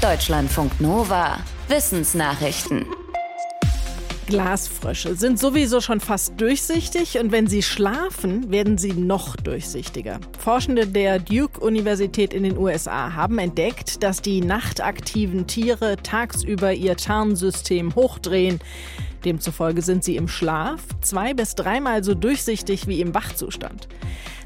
Deutschlandfunk Nova. Wissensnachrichten. Glasfrösche sind sowieso schon fast durchsichtig und wenn sie schlafen, werden sie noch durchsichtiger. Forschende der Duke-Universität in den USA haben entdeckt, dass die nachtaktiven Tiere tagsüber ihr Tarnsystem hochdrehen. Demzufolge sind sie im Schlaf zwei bis dreimal so durchsichtig wie im Wachzustand.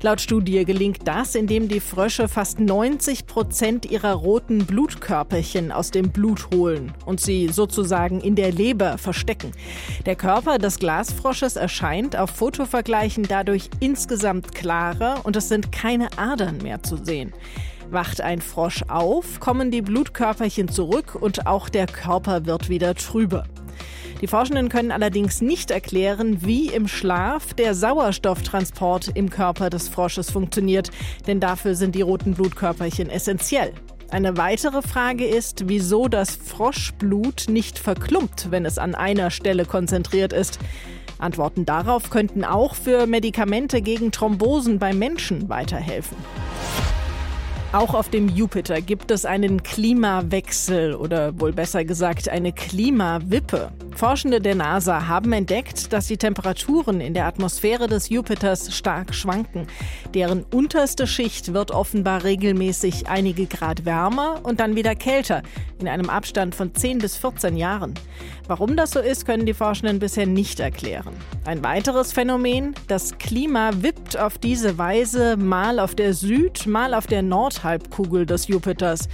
Laut Studie gelingt das, indem die Frösche fast 90 Prozent ihrer roten Blutkörperchen aus dem Blut holen und sie sozusagen in der Leber verstecken. Der Körper des Glasfrosches erscheint auf Fotovergleichen dadurch insgesamt klarer und es sind keine Adern mehr zu sehen. Wacht ein Frosch auf, kommen die Blutkörperchen zurück und auch der Körper wird wieder trüber. Die Forschenden können allerdings nicht erklären, wie im Schlaf der Sauerstofftransport im Körper des Frosches funktioniert, denn dafür sind die roten Blutkörperchen essentiell. Eine weitere Frage ist, wieso das Froschblut nicht verklumpt, wenn es an einer Stelle konzentriert ist. Antworten darauf könnten auch für Medikamente gegen Thrombosen bei Menschen weiterhelfen. Auch auf dem Jupiter gibt es einen Klimawechsel oder wohl besser gesagt eine Klimawippe. Forschende der NASA haben entdeckt, dass die Temperaturen in der Atmosphäre des Jupiters stark schwanken. Deren unterste Schicht wird offenbar regelmäßig einige Grad wärmer und dann wieder kälter, in einem Abstand von 10 bis 14 Jahren. Warum das so ist, können die Forschenden bisher nicht erklären. Ein weiteres Phänomen, das Klima wippt auf diese Weise mal auf der Süd-, mal auf der Nordhalbkugel des Jupiters.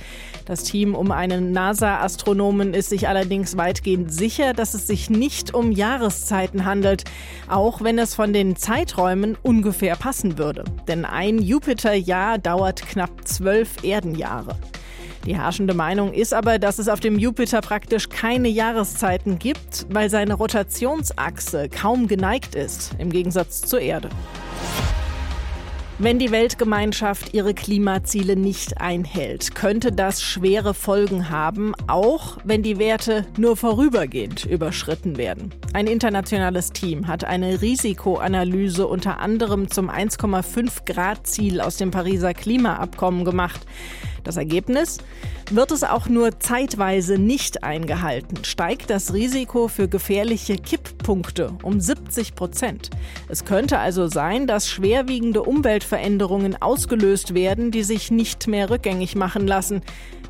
Das Team um einen NASA-Astronomen ist sich allerdings weitgehend sicher, dass es sich nicht um Jahreszeiten handelt, auch wenn es von den Zeiträumen ungefähr passen würde. Denn ein Jupiterjahr dauert knapp zwölf Erdenjahre. Die herrschende Meinung ist aber, dass es auf dem Jupiter praktisch keine Jahreszeiten gibt, weil seine Rotationsachse kaum geneigt ist, im Gegensatz zur Erde. Wenn die Weltgemeinschaft ihre Klimaziele nicht einhält, könnte das schwere Folgen haben, auch wenn die Werte nur vorübergehend überschritten werden. Ein internationales Team hat eine Risikoanalyse unter anderem zum 1,5 Grad Ziel aus dem Pariser Klimaabkommen gemacht. Das Ergebnis? Wird es auch nur zeitweise nicht eingehalten, steigt das Risiko für gefährliche Kipppunkte um 70 Prozent. Es könnte also sein, dass schwerwiegende Umweltveränderungen ausgelöst werden, die sich nicht mehr rückgängig machen lassen.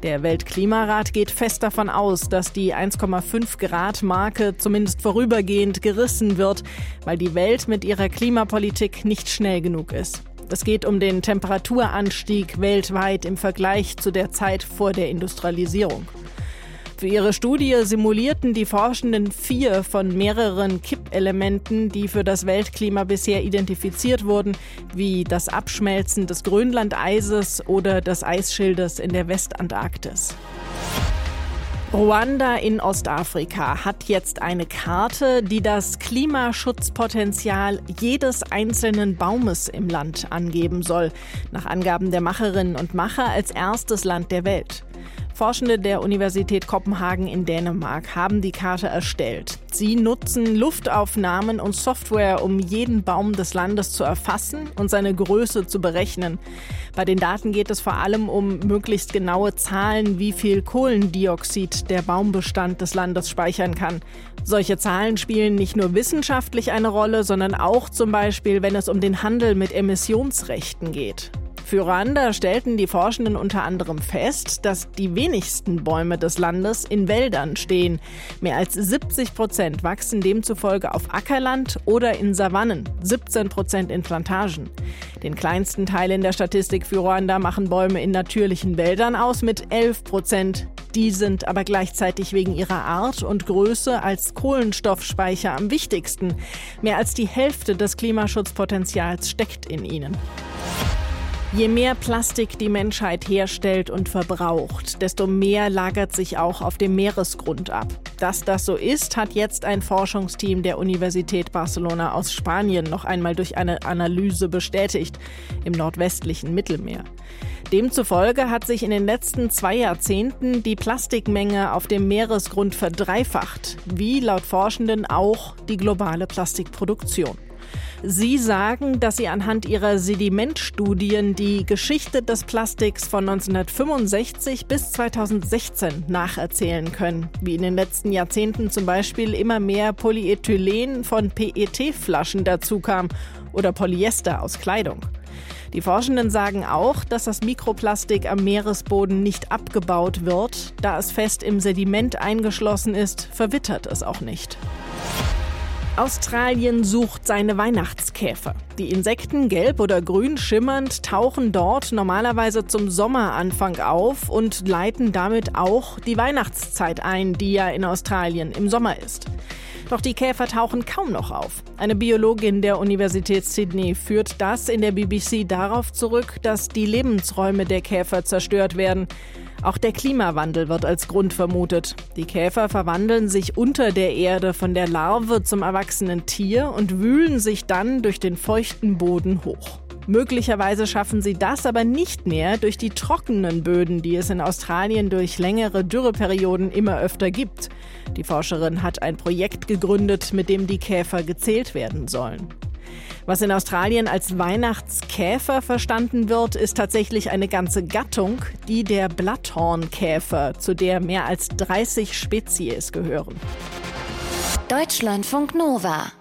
Der Weltklimarat geht fest davon aus, dass die 1,5 Grad Marke zumindest vorübergehend gerissen wird, weil die Welt mit ihrer Klimapolitik nicht schnell genug ist. Es geht um den Temperaturanstieg weltweit im Vergleich zu der Zeit vor der Industrialisierung. Für ihre Studie simulierten die Forschenden vier von mehreren Kippelementen, die für das Weltklima bisher identifiziert wurden, wie das Abschmelzen des Grönlandeises oder des Eisschildes in der Westantarktis. Ruanda in Ostafrika hat jetzt eine Karte, die das Klimaschutzpotenzial jedes einzelnen Baumes im Land angeben soll, nach Angaben der Macherinnen und Macher als erstes Land der Welt. Forschende der Universität Kopenhagen in Dänemark haben die Karte erstellt. Sie nutzen Luftaufnahmen und Software, um jeden Baum des Landes zu erfassen und seine Größe zu berechnen. Bei den Daten geht es vor allem um möglichst genaue Zahlen, wie viel Kohlendioxid der Baumbestand des Landes speichern kann. Solche Zahlen spielen nicht nur wissenschaftlich eine Rolle, sondern auch zum Beispiel, wenn es um den Handel mit Emissionsrechten geht. Für Ruanda stellten die Forschenden unter anderem fest, dass die wenigsten Bäume des Landes in Wäldern stehen. Mehr als 70 Prozent wachsen demzufolge auf Ackerland oder in Savannen, 17 Prozent in Plantagen. Den kleinsten Teil in der Statistik für Ruanda machen Bäume in natürlichen Wäldern aus mit 11 Prozent. Die sind aber gleichzeitig wegen ihrer Art und Größe als Kohlenstoffspeicher am wichtigsten. Mehr als die Hälfte des Klimaschutzpotenzials steckt in ihnen. Je mehr Plastik die Menschheit herstellt und verbraucht, desto mehr lagert sich auch auf dem Meeresgrund ab. Dass das so ist, hat jetzt ein Forschungsteam der Universität Barcelona aus Spanien noch einmal durch eine Analyse bestätigt im nordwestlichen Mittelmeer. Demzufolge hat sich in den letzten zwei Jahrzehnten die Plastikmenge auf dem Meeresgrund verdreifacht, wie laut Forschenden auch die globale Plastikproduktion. Sie sagen, dass sie anhand ihrer Sedimentstudien die Geschichte des Plastiks von 1965 bis 2016 nacherzählen können, wie in den letzten Jahrzehnten zum Beispiel immer mehr Polyethylen von PET-Flaschen dazukam oder Polyester aus Kleidung. Die Forschenden sagen auch, dass das Mikroplastik am Meeresboden nicht abgebaut wird. Da es fest im Sediment eingeschlossen ist, verwittert es auch nicht. Australien sucht seine Weihnachtskäfer. Die Insekten, gelb oder grün schimmernd, tauchen dort normalerweise zum Sommeranfang auf und leiten damit auch die Weihnachtszeit ein, die ja in Australien im Sommer ist. Doch die Käfer tauchen kaum noch auf. Eine Biologin der Universität Sydney führt das in der BBC darauf zurück, dass die Lebensräume der Käfer zerstört werden. Auch der Klimawandel wird als Grund vermutet. Die Käfer verwandeln sich unter der Erde von der Larve zum erwachsenen Tier und wühlen sich dann durch den feuchten Boden hoch. Möglicherweise schaffen sie das aber nicht mehr durch die trockenen Böden, die es in Australien durch längere Dürreperioden immer öfter gibt. Die Forscherin hat ein Projekt gegründet, mit dem die Käfer gezählt werden sollen. Was in Australien als Weihnachtskäfer verstanden wird, ist tatsächlich eine ganze Gattung, die der Blatthornkäfer, zu der mehr als 30 Spezies gehören. Deutschlandfunk Nova